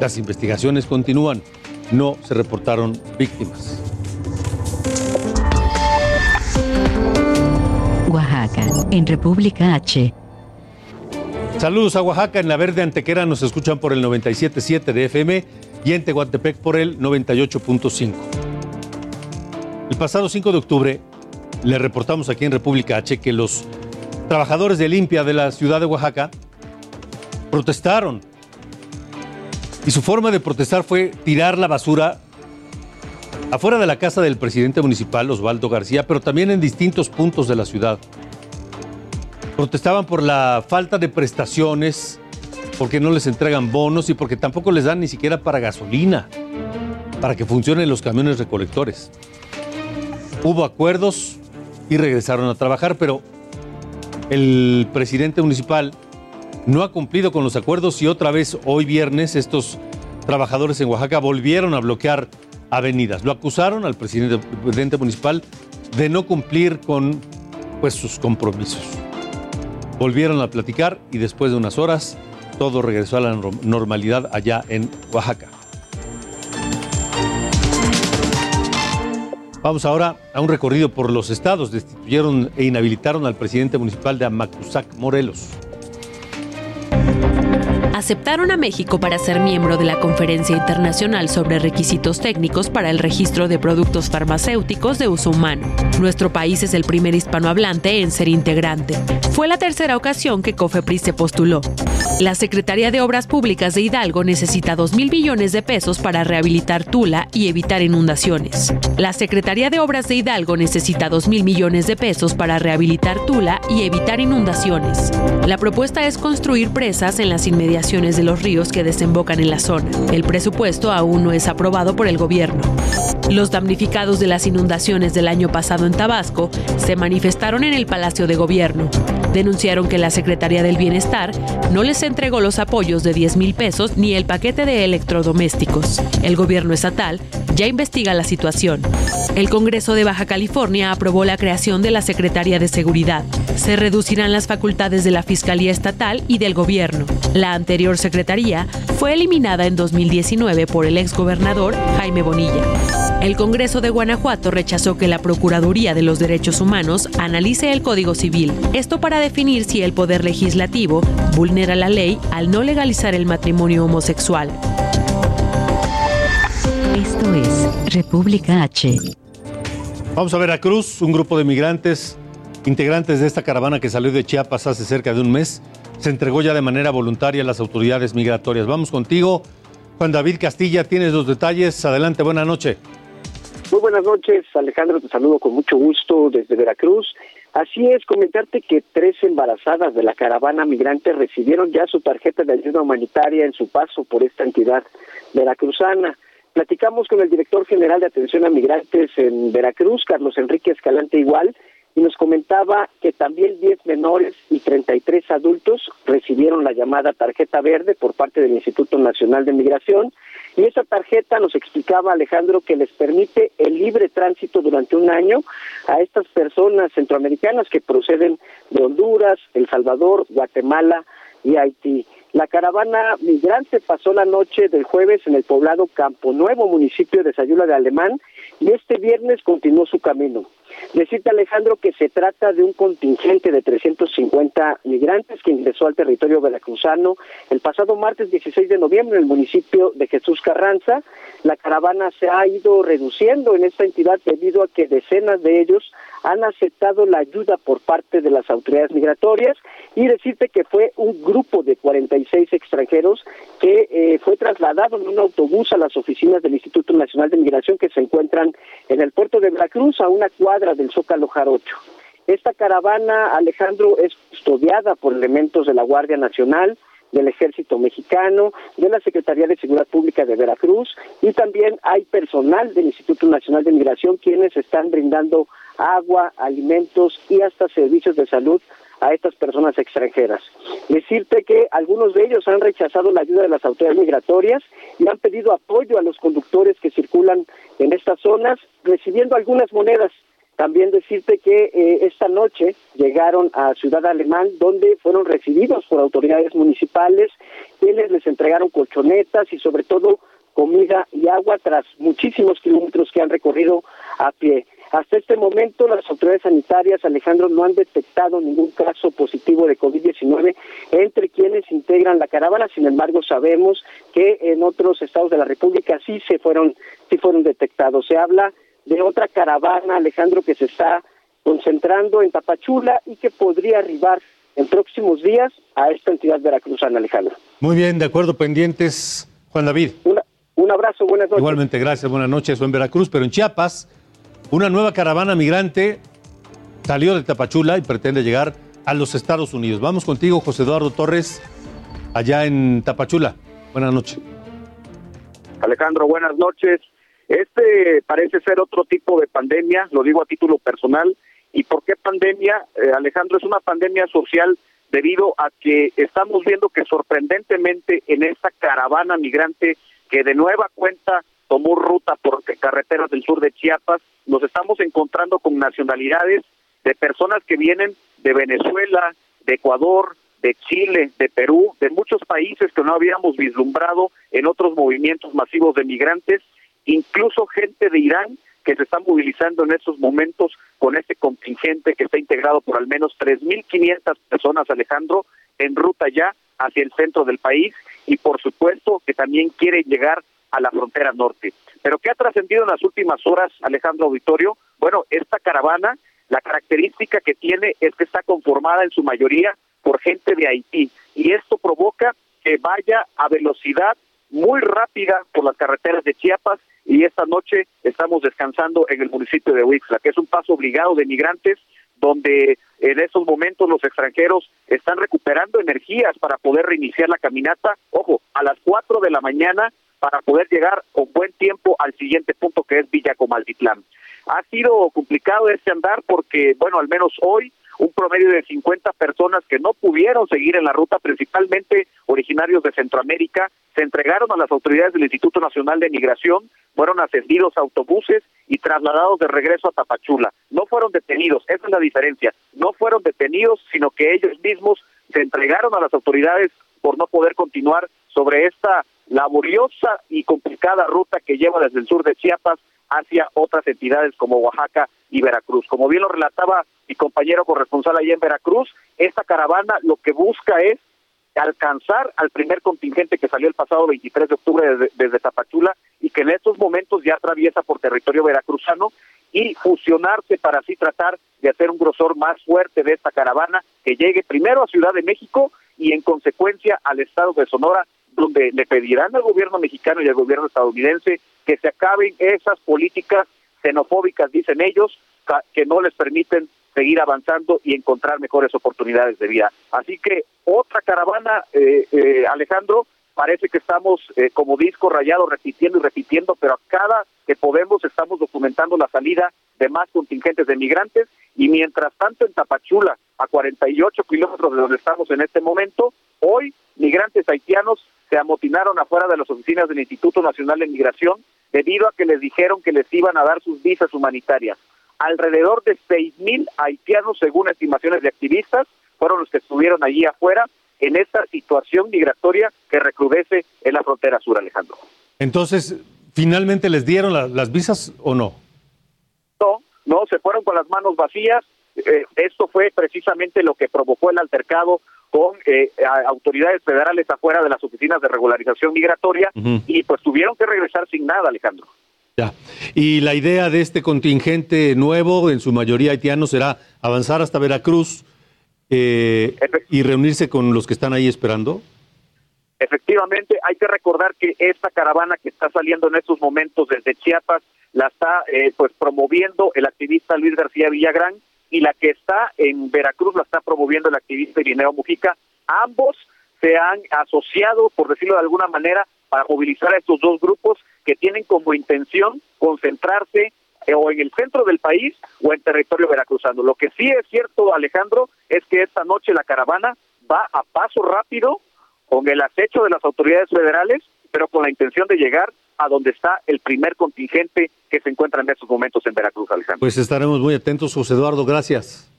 Las investigaciones continúan. No se reportaron víctimas. En República H. Saludos a Oaxaca, en la Verde Antequera nos escuchan por el 97.7 de FM y en Tehuantepec por el 98.5. El pasado 5 de octubre le reportamos aquí en República H que los trabajadores de limpia de la ciudad de Oaxaca protestaron y su forma de protestar fue tirar la basura afuera de la casa del presidente municipal, Osvaldo García, pero también en distintos puntos de la ciudad. Protestaban por la falta de prestaciones, porque no les entregan bonos y porque tampoco les dan ni siquiera para gasolina, para que funcionen los camiones recolectores. Hubo acuerdos y regresaron a trabajar, pero el presidente municipal no ha cumplido con los acuerdos y otra vez hoy viernes estos trabajadores en Oaxaca volvieron a bloquear avenidas. Lo acusaron al presidente, municipal de no cumplir con pues, sus compromisos. Volvieron a platicar y después de unas horas todo regresó a la normalidad allá en Oaxaca. Vamos ahora a un recorrido por los estados. Destituyeron e inhabilitaron al presidente municipal de Amacuzac, Morelos aceptaron a México para ser miembro de la Conferencia Internacional sobre Requisitos Técnicos para el Registro de Productos Farmacéuticos de Uso Humano. Nuestro país es el primer hispanohablante en ser integrante. Fue la tercera ocasión que COFEPRIS se postuló. La Secretaría de Obras Públicas de Hidalgo necesita 2 mil millones de pesos para rehabilitar Tula y evitar inundaciones. La Secretaría de Obras de Hidalgo necesita 2 mil millones de pesos para rehabilitar Tula y evitar inundaciones. La propuesta es construir presas en las inmediaciones de los ríos que desembocan en la zona. El presupuesto aún no es aprobado por el gobierno. Los damnificados de las inundaciones del año pasado en Tabasco se manifestaron en el Palacio de Gobierno. Denunciaron que la Secretaría del Bienestar no les entregó los apoyos de 10 mil pesos ni el paquete de electrodomésticos. El gobierno estatal ya investiga la situación. El Congreso de Baja California aprobó la creación de la Secretaría de Seguridad. Se reducirán las facultades de la Fiscalía Estatal y del Gobierno. La anterior Secretaría fue eliminada en 2019 por el exgobernador Jaime Bonilla. El Congreso de Guanajuato rechazó que la Procuraduría de los Derechos Humanos analice el Código Civil, esto para definir si el Poder Legislativo vulnera la ley al no legalizar el matrimonio homosexual. Esto es República H. Vamos a Veracruz, un grupo de migrantes, integrantes de esta caravana que salió de Chiapas hace cerca de un mes, se entregó ya de manera voluntaria a las autoridades migratorias. Vamos contigo, Juan David Castilla, tienes los detalles. Adelante, buena noche. Muy buenas noches, Alejandro, te saludo con mucho gusto desde Veracruz. Así es, comentarte que tres embarazadas de la caravana migrante recibieron ya su tarjeta de ayuda humanitaria en su paso por esta entidad veracruzana. Platicamos con el director general de atención a migrantes en Veracruz, Carlos Enrique Escalante Igual, y nos comentaba que también 10 menores y 33 adultos recibieron la llamada tarjeta verde por parte del Instituto Nacional de Migración y esa tarjeta nos explicaba Alejandro que les permite el libre tránsito durante un año a estas personas centroamericanas que proceden de Honduras, El Salvador, Guatemala y Haití. La caravana migrante pasó la noche del jueves en el poblado Campo Nuevo, municipio de Sayula de Alemán, y este viernes continuó su camino. Decirte, Alejandro, que se trata de un contingente de 350 migrantes que ingresó al territorio veracruzano el pasado martes 16 de noviembre en el municipio de Jesús Carranza. La caravana se ha ido reduciendo en esta entidad debido a que decenas de ellos han aceptado la ayuda por parte de las autoridades migratorias y decirte que fue un grupo de 46 extranjeros que eh, fue trasladado en un autobús a las oficinas del Instituto Nacional de Migración que se encuentran en el puerto de Veracruz a una cuadra del Zócalo Jarocho. Esta caravana, Alejandro, es custodiada por elementos de la Guardia Nacional, del Ejército Mexicano, de la Secretaría de Seguridad Pública de Veracruz y también hay personal del Instituto Nacional de Migración quienes están brindando agua, alimentos y hasta servicios de salud a estas personas extranjeras. Decirte que algunos de ellos han rechazado la ayuda de las autoridades migratorias y han pedido apoyo a los conductores que circulan en estas zonas, recibiendo algunas monedas. También decirte que eh, esta noche llegaron a Ciudad Alemán, donde fueron recibidos por autoridades municipales, quienes les entregaron colchonetas y sobre todo comida y agua tras muchísimos kilómetros que han recorrido a pie. Hasta este momento las autoridades sanitarias, Alejandro, no han detectado ningún caso positivo de COVID-19 entre quienes integran la caravana. Sin embargo, sabemos que en otros estados de la República sí se fueron, sí fueron detectados. Se habla de otra caravana, Alejandro, que se está concentrando en Tapachula y que podría arribar en próximos días a esta entidad veracruzana, Alejandro. Muy bien, de acuerdo, pendientes. Juan David. un abrazo, buenas noches. Igualmente, gracias, buenas noches. O en Veracruz, pero en Chiapas una nueva caravana migrante salió de Tapachula y pretende llegar a los Estados Unidos. Vamos contigo, José Eduardo Torres, allá en Tapachula. Buenas noches. Alejandro, buenas noches. Este parece ser otro tipo de pandemia, lo digo a título personal. ¿Y por qué pandemia? Eh, Alejandro, es una pandemia social debido a que estamos viendo que sorprendentemente en esta caravana migrante que de nueva cuenta tomó ruta por carreteras del sur de Chiapas, nos estamos encontrando con nacionalidades de personas que vienen de Venezuela, de Ecuador, de Chile, de Perú, de muchos países que no habíamos vislumbrado en otros movimientos masivos de migrantes, incluso gente de Irán que se está movilizando en estos momentos con este contingente que está integrado por al menos 3.500 personas, Alejandro, en ruta ya hacia el centro del país y por supuesto que también quieren llegar a la frontera norte. Pero ¿qué ha trascendido en las últimas horas, Alejandro Auditorio? Bueno, esta caravana, la característica que tiene es que está conformada en su mayoría por gente de Haití y esto provoca que vaya a velocidad muy rápida por las carreteras de Chiapas y esta noche estamos descansando en el municipio de Huixla, que es un paso obligado de migrantes donde en estos momentos los extranjeros están recuperando energías para poder reiniciar la caminata. Ojo, a las 4 de la mañana para poder llegar con buen tiempo al siguiente punto que es Villa Comaltitlán. Ha sido complicado este andar porque, bueno, al menos hoy un promedio de 50 personas que no pudieron seguir en la ruta, principalmente originarios de Centroamérica, se entregaron a las autoridades del Instituto Nacional de Migración, fueron ascendidos autobuses y trasladados de regreso a Tapachula. No fueron detenidos, esa es la diferencia. No fueron detenidos, sino que ellos mismos se entregaron a las autoridades por no poder continuar sobre esta laboriosa y complicada ruta que lleva desde el sur de Chiapas hacia otras entidades como Oaxaca y Veracruz. Como bien lo relataba mi compañero corresponsal allá en Veracruz, esta caravana lo que busca es alcanzar al primer contingente que salió el pasado 23 de octubre desde, desde Tapachula y que en estos momentos ya atraviesa por territorio veracruzano y fusionarse para así tratar de hacer un grosor más fuerte de esta caravana que llegue primero a Ciudad de México y en consecuencia al estado de Sonora donde le pedirán al gobierno mexicano y al gobierno estadounidense que se acaben esas políticas xenofóbicas, dicen ellos, que no les permiten seguir avanzando y encontrar mejores oportunidades de vida. Así que otra caravana, eh, eh, Alejandro, parece que estamos eh, como disco rayado repitiendo y repitiendo, pero a cada que podemos estamos documentando la salida de más contingentes de migrantes Y mientras tanto en Tapachula, a 48 kilómetros de donde estamos en este momento, hoy migrantes haitianos se amotinaron afuera de las oficinas del Instituto Nacional de Migración debido a que les dijeron que les iban a dar sus visas humanitarias. Alrededor de 6.000 haitianos, según estimaciones de activistas, fueron los que estuvieron allí afuera en esta situación migratoria que recrudece en la frontera sur, Alejandro. Entonces, ¿finalmente les dieron las visas o no? No, no, se fueron con las manos vacías. Eh, esto fue precisamente lo que provocó el altercado con eh, autoridades federales afuera de las oficinas de regularización migratoria y pues tuvieron que regresar sin nada, Alejandro. Ya. Y la idea de este contingente nuevo, en su mayoría haitiano, será avanzar hasta Veracruz eh, y reunirse con los que están ahí esperando. Efectivamente, hay que recordar que esta caravana que está saliendo en estos momentos desde Chiapas la está eh, pues promoviendo el activista Luis García Villagrán y la que está en Veracruz la está promoviendo el activista Irineo Mujica. Ambos se han asociado, por decirlo de alguna manera, para movilizar a estos dos grupos que tienen como intención concentrarse eh, o en el centro del país o en territorio veracruzano. Lo que sí es cierto, Alejandro, es que esta noche la caravana va a paso rápido con el acecho de las autoridades federales, pero con la intención de llegar a donde está el primer contingente que se encuentra en estos momentos en Veracruz, Alejandro. Pues estaremos muy atentos, José Eduardo, gracias.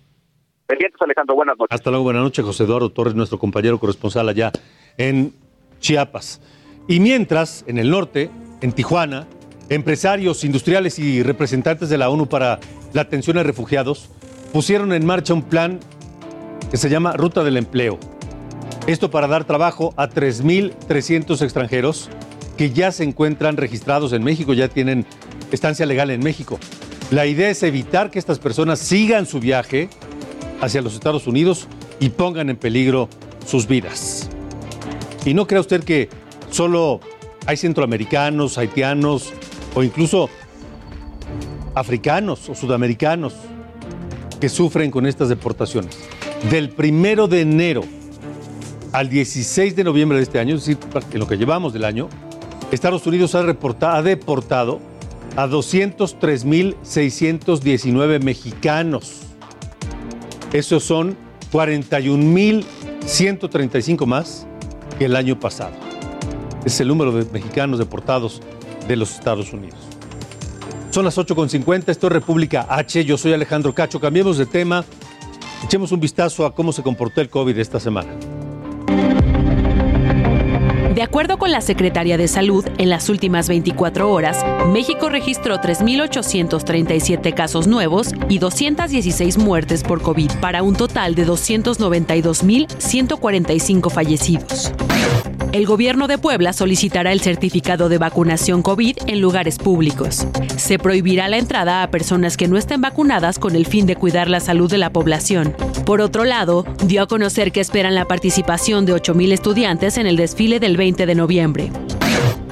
Pendientes, Alejandro, buenas noches. Hasta luego, buenas noches, José Eduardo Torres, nuestro compañero corresponsal allá en Chiapas. Y mientras, en el norte, en Tijuana, empresarios, industriales y representantes de la ONU para la atención a refugiados pusieron en marcha un plan que se llama Ruta del Empleo. Esto para dar trabajo a 3.300 extranjeros que ya se encuentran registrados en México, ya tienen estancia legal en México. La idea es evitar que estas personas sigan su viaje hacia los Estados Unidos y pongan en peligro sus vidas. Y no crea usted que solo hay centroamericanos, haitianos o incluso africanos o sudamericanos que sufren con estas deportaciones. Del primero de enero al 16 de noviembre de este año, es decir, en lo que llevamos del año, Estados Unidos ha, deportado a 203.619 mexicanos. Esos son 41.135 más que el año pasado. Es el número de mexicanos deportados de los Estados Unidos. Son las 8.50, esto es República H, yo soy Alejandro Cacho. Cambiemos de tema, echemos un vistazo a cómo se comportó el COVID esta semana. De acuerdo con la Secretaría de Salud, en las últimas 24 horas, México registró 3.837 casos nuevos y 216 muertes por COVID, para un total de 292.145 fallecidos. El gobierno de Puebla solicitará el certificado de vacunación COVID en lugares públicos. Se prohibirá la entrada a personas que no estén vacunadas con el fin de cuidar la salud de la población. Por otro lado, dio a conocer que esperan la participación de 8.000 estudiantes en el desfile del 20 de noviembre.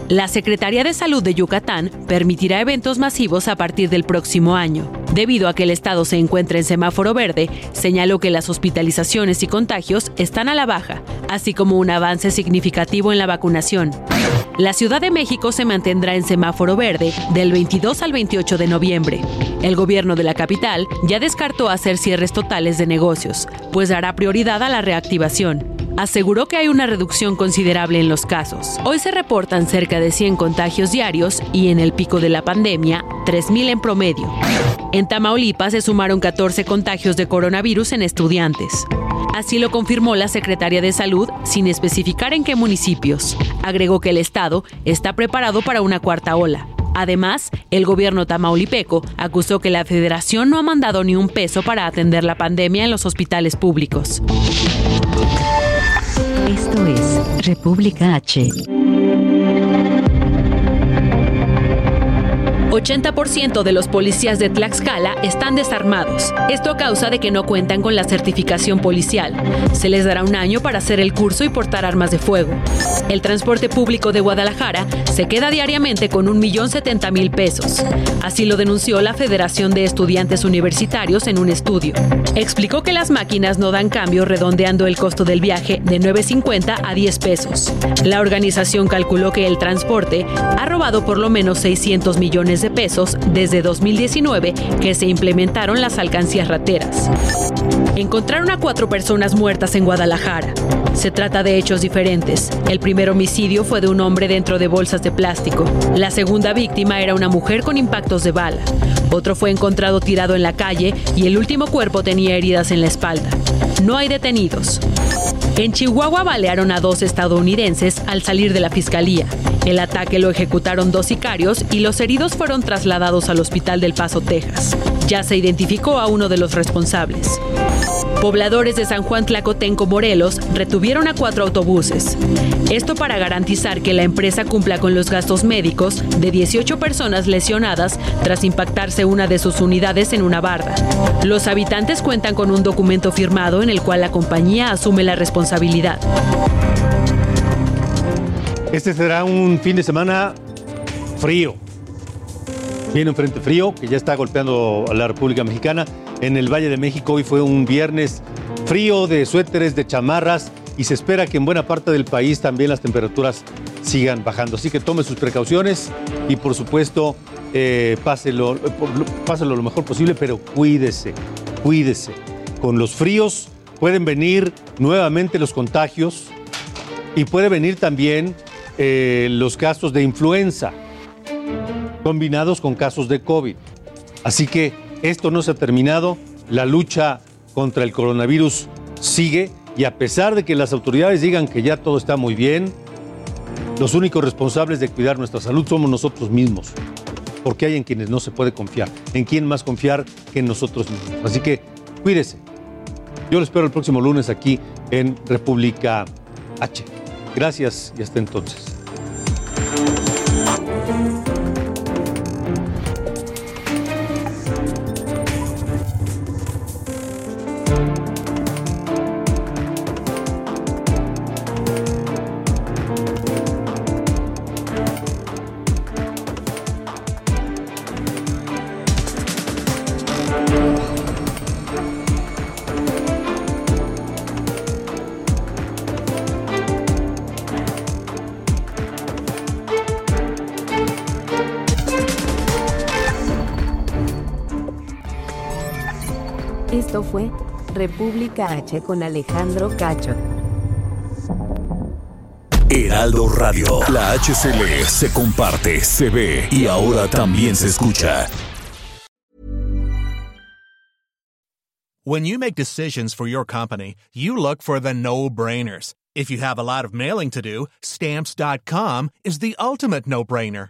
La Secretaría de Salud de Yucatán permitirá eventos masivos a partir del próximo año. Debido a que el estado se encuentra en semáforo verde, señaló que las hospitalizaciones y contagios están a la baja, así como un avance significativo en la vacunación. La Ciudad de México se mantendrá en semáforo verde del 22 al 28 de noviembre. El gobierno de la capital ya descartó hacer cierres totales de negocios, pues dará prioridad a la reactivación aseguró que hay una reducción considerable en los casos. Hoy se reportan cerca de 100 contagios diarios y en el pico de la pandemia, 3.000 en promedio. En Tamaulipas se sumaron 14 contagios de coronavirus en estudiantes. Así lo confirmó la secretaria de Salud sin especificar en qué municipios. Agregó que el Estado está preparado para una cuarta ola. Además, el gobierno tamaulipeco acusó que la federación no ha mandado ni un peso para atender la pandemia en los hospitales públicos. Esto es República H. 80% de los policías de Tlaxcala están desarmados. Esto a causa de que no cuentan con la certificación policial. Se les dará un año para hacer el curso y portar armas de fuego. El transporte público de Guadalajara se queda diariamente con 1.070.000 pesos. Así lo denunció la Federación de Estudiantes Universitarios en un estudio. Explicó que las máquinas no dan cambio redondeando el costo del viaje de 9.50 a 10 pesos. La organización calculó que el transporte ha robado por lo menos 600 millones de pesos desde 2019 que se implementaron las alcancías rateras. Encontraron a cuatro personas muertas en Guadalajara. Se trata de hechos diferentes. El primer homicidio fue de un hombre dentro de bolsas de plástico. La segunda víctima era una mujer con impactos de bala. Otro fue encontrado tirado en la calle y el último cuerpo tenía heridas en la espalda. No hay detenidos. En Chihuahua balearon a dos estadounidenses al salir de la fiscalía. El ataque lo ejecutaron dos sicarios y los heridos fueron trasladados al hospital del Paso, Texas. Ya se identificó a uno de los responsables. Pobladores de San Juan Tlacotenco, Morelos, retuvieron a cuatro autobuses. Esto para garantizar que la empresa cumpla con los gastos médicos de 18 personas lesionadas tras impactarse una de sus unidades en una barda. Los habitantes cuentan con un documento firmado en el cual la compañía asume la responsabilidad. Este será un fin de semana frío. Viene un frente frío que ya está golpeando a la República Mexicana. En el Valle de México hoy fue un viernes frío de suéteres, de chamarras y se espera que en buena parte del país también las temperaturas sigan bajando. Así que tome sus precauciones y por supuesto eh, páselo, páselo lo mejor posible, pero cuídese, cuídese. Con los fríos pueden venir nuevamente los contagios y puede venir también eh, los casos de influenza combinados con casos de COVID. Así que esto no se ha terminado, la lucha contra el coronavirus sigue y a pesar de que las autoridades digan que ya todo está muy bien, los únicos responsables de cuidar nuestra salud somos nosotros mismos, porque hay en quienes no se puede confiar, en quién más confiar que en nosotros mismos. Así que cuídese. Yo lo espero el próximo lunes aquí en República H. Gracias y hasta entonces. República H con Alejandro Cacho. Heraldo Radio. La HCL se comparte, se ve y ahora también se escucha. When you make decisions for your company, you look for the no-brainers. If you have a lot of mailing to do, stamps.com is the ultimate no-brainer.